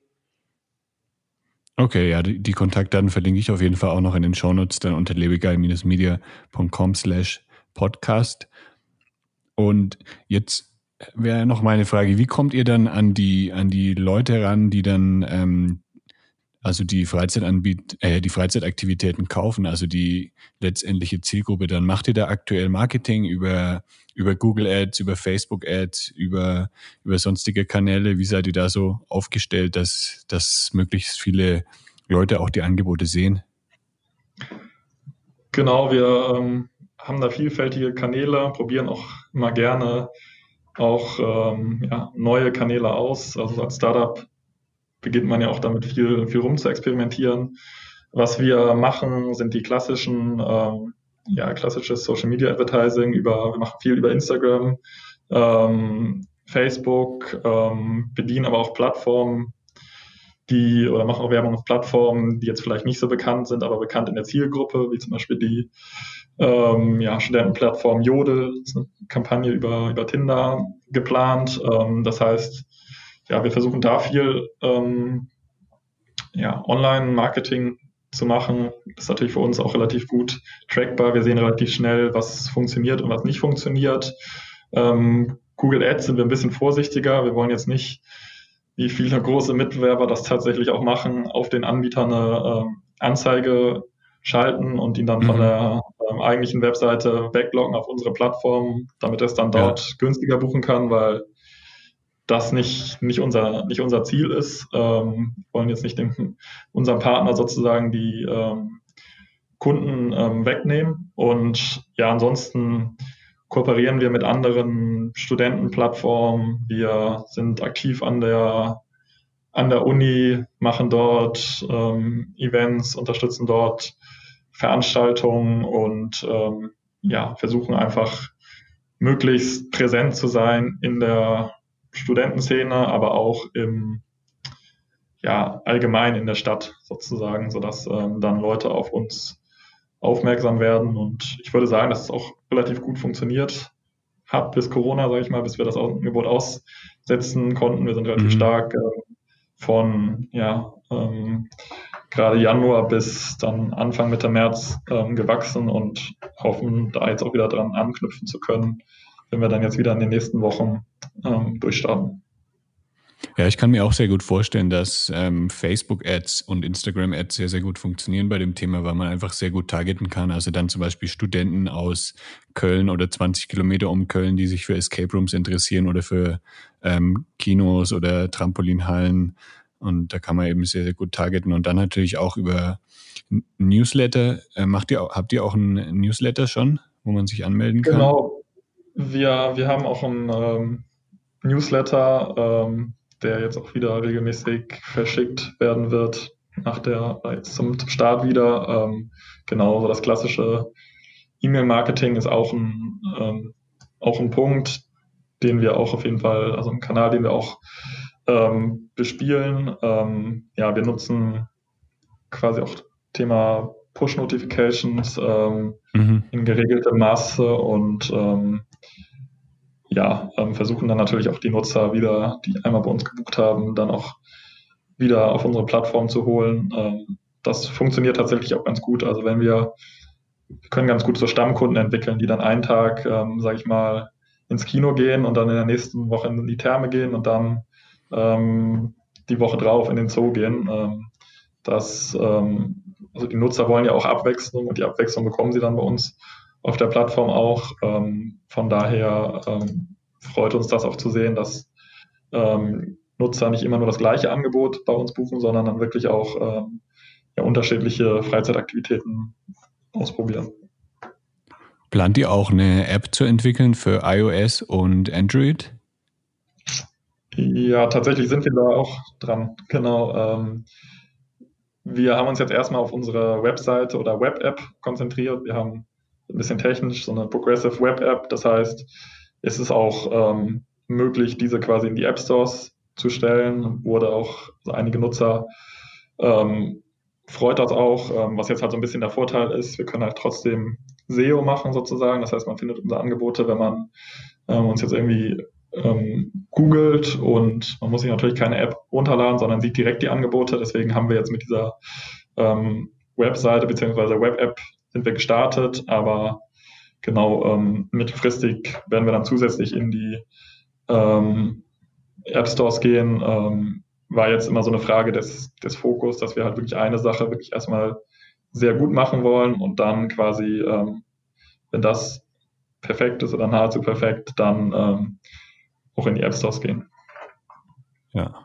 Okay, ja, die, die, Kontaktdaten verlinke ich auf jeden Fall auch noch in den Shownotes dann unter lebegeil-media.com slash podcast. Und jetzt wäre noch meine Frage, wie kommt ihr dann an die, an die Leute ran, die dann ähm, also die Freizeitanbiet, äh, die Freizeitaktivitäten kaufen, also die letztendliche Zielgruppe, dann macht ihr da aktuell Marketing über, über Google Ads, über Facebook Ads, über, über sonstige Kanäle. Wie seid ihr da so aufgestellt, dass, dass möglichst viele Leute auch die Angebote sehen? Genau, wir ähm, haben da vielfältige Kanäle, probieren auch immer gerne auch ähm, ja, neue Kanäle aus. Also als Startup beginnt man ja auch damit viel, viel rum zu experimentieren. Was wir machen, sind die klassischen, ähm, ja, klassisches Social Media Advertising über, wir machen viel über Instagram, ähm, Facebook, ähm, bedienen aber auch Plattformen, die oder machen auch Werbung auf Plattformen, die jetzt vielleicht nicht so bekannt sind, aber bekannt in der Zielgruppe, wie zum Beispiel die ähm, ja, Studentenplattform Jodel, Kampagne über, über Tinder geplant. Ähm, das heißt, ja, wir versuchen da viel ähm, ja, Online-Marketing zu machen. Das ist natürlich für uns auch relativ gut trackbar. Wir sehen relativ schnell, was funktioniert und was nicht funktioniert. Ähm, Google Ads sind wir ein bisschen vorsichtiger. Wir wollen jetzt nicht, wie viele große Mitbewerber das tatsächlich auch machen, auf den Anbietern eine äh, Anzeige schalten und ihn dann mhm. von der ähm, eigentlichen Webseite wegloggen auf unsere Plattform, damit er es dann dort ja. günstiger buchen kann, weil das nicht, nicht, unser, nicht unser Ziel ist. Ähm, wir wollen jetzt nicht dem, unserem Partner sozusagen die ähm, Kunden ähm, wegnehmen. Und ja, ansonsten kooperieren wir mit anderen Studentenplattformen. Wir sind aktiv an der, an der Uni, machen dort ähm, Events, unterstützen dort Veranstaltungen und ähm, ja, versuchen einfach möglichst präsent zu sein in der Studentenszene, aber auch im ja, allgemein in der Stadt sozusagen, sodass ähm, dann Leute auf uns aufmerksam werden. Und ich würde sagen, dass es auch relativ gut funktioniert hat bis Corona, sage ich mal, bis wir das Angebot aussetzen konnten. Wir sind relativ mhm. stark äh, von ja, ähm, gerade Januar bis dann Anfang Mitte März ähm, gewachsen und hoffen, da jetzt auch wieder dran anknüpfen zu können, wenn wir dann jetzt wieder in den nächsten Wochen ähm, durchstarten. Ja, ich kann mir auch sehr gut vorstellen, dass ähm, Facebook-Ads und Instagram-Ads sehr, sehr gut funktionieren bei dem Thema, weil man einfach sehr gut targeten kann. Also dann zum Beispiel Studenten aus Köln oder 20 Kilometer um Köln, die sich für Escape Rooms interessieren oder für ähm, Kinos oder Trampolinhallen. Und da kann man eben sehr, sehr gut targeten. Und dann natürlich auch über Newsletter. Äh, macht ihr, habt ihr auch einen Newsletter schon, wo man sich anmelden kann? Genau, wir, wir haben auch einen ähm, Newsletter, ähm, der jetzt auch wieder regelmäßig verschickt werden wird nach der zum, zum Start wieder. Ähm, genau, so das klassische E-Mail-Marketing ist auch ein, ähm, auch ein Punkt, den wir auch auf jeden Fall, also ein Kanal, den wir auch ähm, bespielen. Ähm, ja, wir nutzen quasi auch Thema Push-Notifications ähm, mhm. in geregeltem Maße und ähm, ja, ähm, versuchen dann natürlich auch die Nutzer wieder, die einmal bei uns gebucht haben, dann auch wieder auf unsere Plattform zu holen. Ähm, das funktioniert tatsächlich auch ganz gut. Also wenn wir, wir können ganz gut so Stammkunden entwickeln, die dann einen Tag, ähm, sage ich mal, ins Kino gehen und dann in der nächsten Woche in die Therme gehen und dann ähm, die Woche drauf in den Zoo gehen. Ähm, das, ähm, also die Nutzer wollen ja auch Abwechslung und die Abwechslung bekommen sie dann bei uns auf der Plattform auch. Ähm, von daher ähm, freut uns das auch zu sehen, dass ähm, Nutzer nicht immer nur das gleiche Angebot bei uns buchen, sondern dann wirklich auch ähm, ja, unterschiedliche Freizeitaktivitäten ausprobieren. Plant ihr auch eine App zu entwickeln für iOS und Android? Ja, tatsächlich sind wir da auch dran. Genau. Ähm, wir haben uns jetzt erstmal auf unsere Webseite oder Web-App konzentriert. Wir haben ein bisschen technisch so eine Progressive Web-App. Das heißt, es ist auch ähm, möglich, diese quasi in die App Stores zu stellen. Wurde auch also einige Nutzer ähm, freut das auch. Ähm, was jetzt halt so ein bisschen der Vorteil ist, wir können halt trotzdem SEO machen sozusagen. Das heißt, man findet unsere Angebote, wenn man ähm, uns jetzt irgendwie ähm, googelt und man muss sich natürlich keine App runterladen, sondern sieht direkt die Angebote. Deswegen haben wir jetzt mit dieser ähm, Webseite bzw. Web-App sind wir gestartet, aber genau ähm, mittelfristig werden wir dann zusätzlich in die ähm, App Stores gehen. Ähm, war jetzt immer so eine Frage des, des Fokus, dass wir halt wirklich eine Sache wirklich erstmal sehr gut machen wollen und dann quasi, ähm, wenn das perfekt ist oder nahezu perfekt, dann ähm, auch in die App Stores gehen. Ja.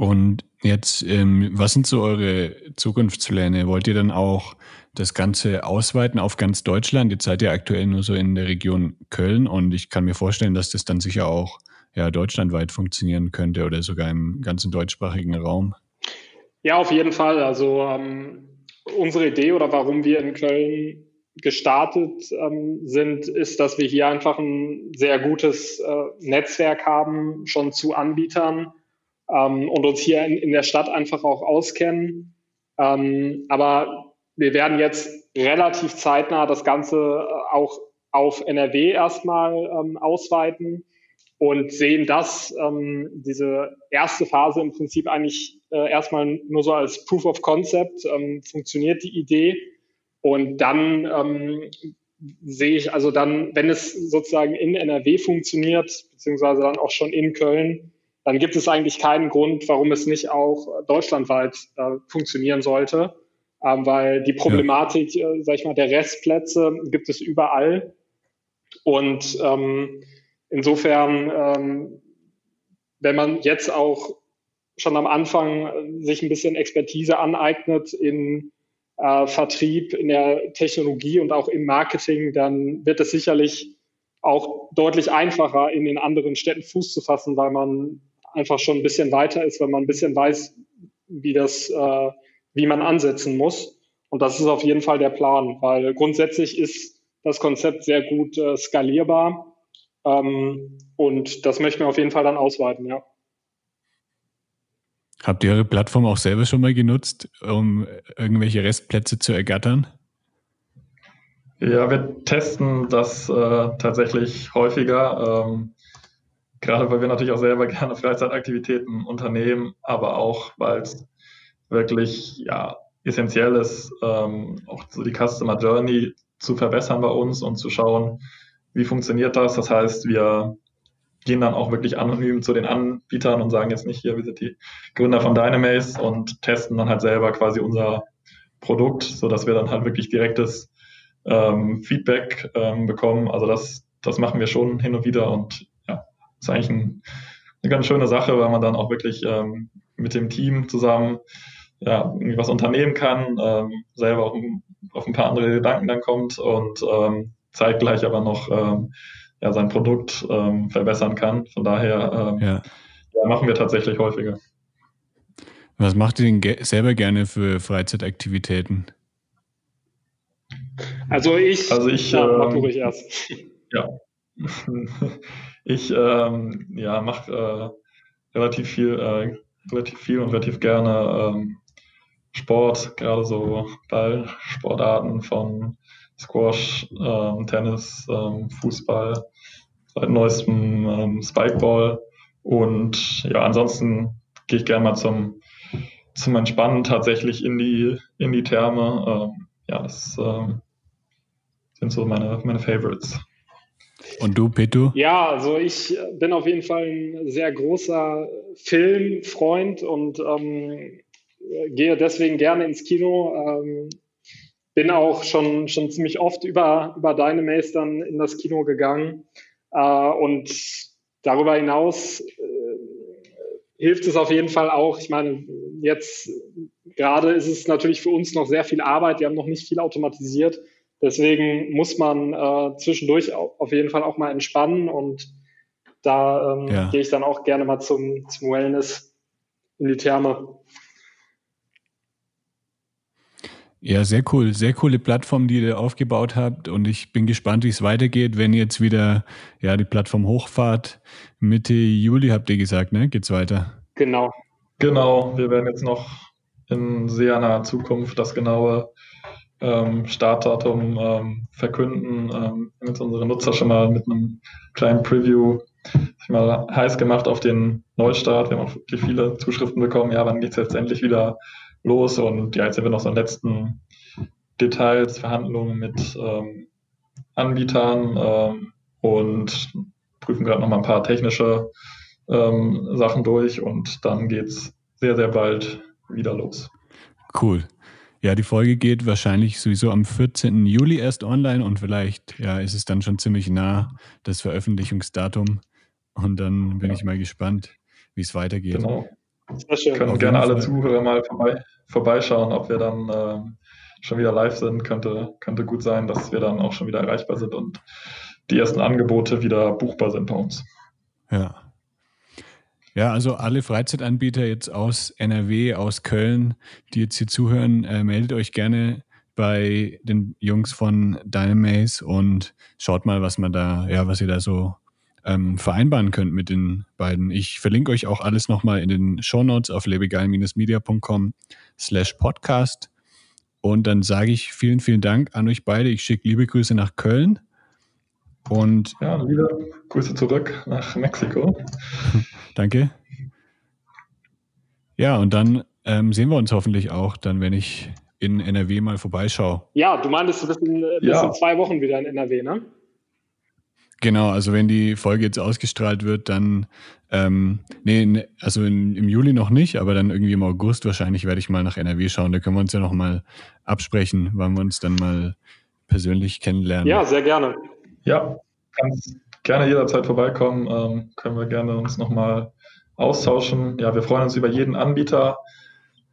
Und jetzt, ähm, was sind so eure Zukunftspläne? Wollt ihr dann auch das Ganze ausweiten auf ganz Deutschland? Jetzt seid ihr aktuell nur so in der Region Köln und ich kann mir vorstellen, dass das dann sicher auch ja, deutschlandweit funktionieren könnte oder sogar im ganzen deutschsprachigen Raum. Ja, auf jeden Fall. Also ähm, unsere Idee oder warum wir in Köln gestartet ähm, sind, ist, dass wir hier einfach ein sehr gutes äh, Netzwerk haben, schon zu Anbietern ähm, und uns hier in, in, der Stadt einfach auch auskennen. Ähm, aber wir werden jetzt relativ zeitnah das Ganze äh, auch auf NRW erstmal ähm, ausweiten und sehen das, ähm, diese erste Phase im Prinzip eigentlich äh, erstmal nur so als Proof of Concept, ähm, funktioniert die Idee. Und dann ähm, sehe ich, also dann, wenn es sozusagen in NRW funktioniert, beziehungsweise dann auch schon in Köln, dann gibt es eigentlich keinen Grund, warum es nicht auch deutschlandweit äh, funktionieren sollte. Ähm, weil die Problematik, ja. äh, sag ich mal, der Restplätze gibt es überall. Und ähm, insofern, ähm, wenn man jetzt auch schon am Anfang äh, sich ein bisschen Expertise aneignet in äh, Vertrieb, in der Technologie und auch im Marketing, dann wird es sicherlich auch deutlich einfacher, in den anderen Städten Fuß zu fassen, weil man einfach schon ein bisschen weiter ist, weil man ein bisschen weiß, wie das, äh, wie man ansetzen muss. Und das ist auf jeden Fall der Plan, weil grundsätzlich ist das Konzept sehr gut äh, skalierbar. Ähm, und das möchten wir auf jeden Fall dann ausweiten, ja. Habt ihr eure Plattform auch selber schon mal genutzt, um irgendwelche Restplätze zu ergattern? Ja, wir testen das äh, tatsächlich häufiger, ähm, gerade weil wir natürlich auch selber gerne Freizeitaktivitäten unternehmen, aber auch, weil es wirklich ja, essentiell ist, ähm, auch so die Customer Journey zu verbessern bei uns und zu schauen, wie funktioniert das? Das heißt, wir gehen dann auch wirklich anonym zu den Anbietern und sagen jetzt nicht hier, wir sind die Gründer von Dynamaze und testen dann halt selber quasi unser Produkt, so dass wir dann halt wirklich direktes ähm, Feedback ähm, bekommen. Also das, das machen wir schon hin und wieder und ist eigentlich ein, eine ganz schöne Sache, weil man dann auch wirklich ähm, mit dem Team zusammen ja, irgendwie was unternehmen kann, ähm, selber auch auf ein paar andere Gedanken dann kommt und ähm, zeitgleich aber noch ähm, ja, sein Produkt ähm, verbessern kann. Von daher ähm, ja. Ja, machen wir tatsächlich häufiger. Was macht ihr denn ge selber gerne für Freizeitaktivitäten? Also ich, also ich ja, mach ähm, du erst. Ja, ich ähm, ja, mache äh, relativ viel, äh, relativ viel und relativ gerne ähm, Sport, gerade so Ballsportarten von Squash, ähm, Tennis, ähm, Fußball, seit neuestem ähm, Spikeball. Und ja, ansonsten gehe ich gerne mal zum, zum Entspannen tatsächlich in die, in die Therme. Ähm, ja, das ähm, sind so meine, meine Favorites. Und du, Petu? Ja, also ich bin auf jeden Fall ein sehr großer Filmfreund und ähm, gehe deswegen gerne ins Kino. Ähm, bin auch schon, schon ziemlich oft über, über deine Mails dann in das Kino gegangen. Äh, und darüber hinaus äh, hilft es auf jeden Fall auch. Ich meine, jetzt gerade ist es natürlich für uns noch sehr viel Arbeit. Wir haben noch nicht viel automatisiert. Deswegen muss man äh, zwischendurch auf jeden Fall auch mal entspannen und da ähm, ja. gehe ich dann auch gerne mal zum, zum Wellness in die Therme. Ja, sehr cool. Sehr coole Plattform, die ihr aufgebaut habt. Und ich bin gespannt, wie es weitergeht, wenn ihr jetzt wieder ja, die Plattform hochfahrt. Mitte Juli habt ihr gesagt, ne? Geht's weiter? Genau. Genau. Wir werden jetzt noch in sehr naher Zukunft das genaue ähm, Startdatum ähm, verkünden. Ähm, jetzt unsere Nutzer schon mal mit einem kleinen Preview mal heiß gemacht auf den Neustart. Wir haben auch wirklich viele Zuschriften bekommen. Ja, wann geht's jetzt endlich wieder los und ja, jetzt sind wir noch so in letzten Details, Verhandlungen mit ähm, Anbietern ähm, und prüfen gerade noch mal ein paar technische ähm, Sachen durch und dann geht's sehr, sehr bald wieder los. Cool. Ja, die Folge geht wahrscheinlich sowieso am 14. Juli erst online und vielleicht ja, ist es dann schon ziemlich nah, das Veröffentlichungsdatum. Und dann bin ja. ich mal gespannt, wie es weitergeht. Genau. Sehr Können gerne alle Zuhörer mal vorbei, vorbeischauen, ob wir dann äh, schon wieder live sind. Könnte, könnte gut sein, dass wir dann auch schon wieder erreichbar sind und die ersten Angebote wieder buchbar sind bei uns. Ja. Ja, also alle Freizeitanbieter jetzt aus NRW, aus Köln, die jetzt hier zuhören, äh, meldet euch gerne bei den Jungs von Dynamaze und schaut mal, was man da, ja, was ihr da so ähm, vereinbaren könnt mit den beiden. Ich verlinke euch auch alles nochmal in den Show Notes auf lebegeil-media.com slash podcast. Und dann sage ich vielen, vielen Dank an euch beide. Ich schicke liebe Grüße nach Köln. Und ja, liebe Grüße zurück nach Mexiko. Danke. Ja, und dann ähm, sehen wir uns hoffentlich auch, dann, wenn ich in NRW mal vorbeischaue. Ja, du meintest, du bist in, bist ja. in zwei Wochen wieder in NRW, ne? Genau, also wenn die Folge jetzt ausgestrahlt wird, dann, ähm, nee, also in, im Juli noch nicht, aber dann irgendwie im August wahrscheinlich werde ich mal nach NRW schauen. Da können wir uns ja noch mal absprechen, wann wir uns dann mal persönlich kennenlernen. Ja, sehr gerne. Ja, kannst gerne jederzeit vorbeikommen. Ähm, können wir gerne uns noch mal austauschen. Ja, wir freuen uns über jeden Anbieter,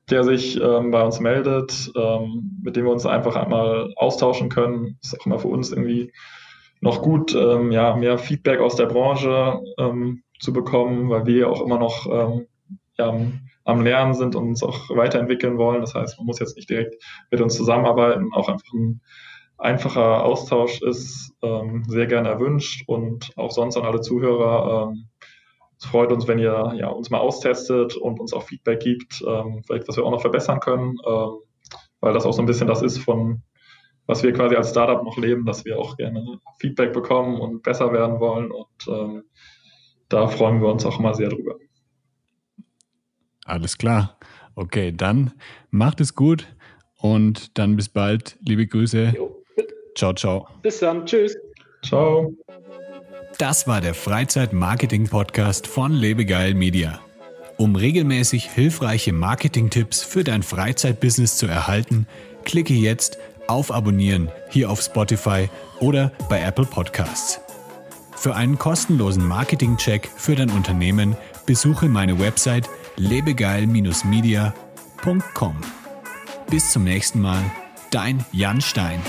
der sich ähm, bei uns meldet, ähm, mit dem wir uns einfach einmal austauschen können. Ist auch immer für uns irgendwie noch gut, ähm, ja, mehr Feedback aus der Branche ähm, zu bekommen, weil wir auch immer noch ähm, ja, am Lernen sind und uns auch weiterentwickeln wollen. Das heißt, man muss jetzt nicht direkt mit uns zusammenarbeiten, auch einfach ein einfacher Austausch ist ähm, sehr gerne erwünscht und auch sonst an alle Zuhörer. Ähm, es freut uns, wenn ihr ja, uns mal austestet und uns auch Feedback gibt, ähm, vielleicht was wir auch noch verbessern können, ähm, weil das auch so ein bisschen das ist von was wir quasi als Startup noch leben, dass wir auch gerne Feedback bekommen und besser werden wollen. Und ähm, da freuen wir uns auch immer sehr drüber. Alles klar. Okay, dann macht es gut und dann bis bald. Liebe Grüße. Jo. Ciao, ciao. Bis dann. Tschüss. Ciao. Das war der Freizeit-Marketing-Podcast von Lebegeil Media. Um regelmäßig hilfreiche Marketing-Tipps für dein Freizeitbusiness zu erhalten, klicke jetzt auf Abonnieren hier auf Spotify oder bei Apple Podcasts. Für einen kostenlosen Marketing-Check für dein Unternehmen besuche meine Website lebegeil-media.com. Bis zum nächsten Mal, dein Jan Stein.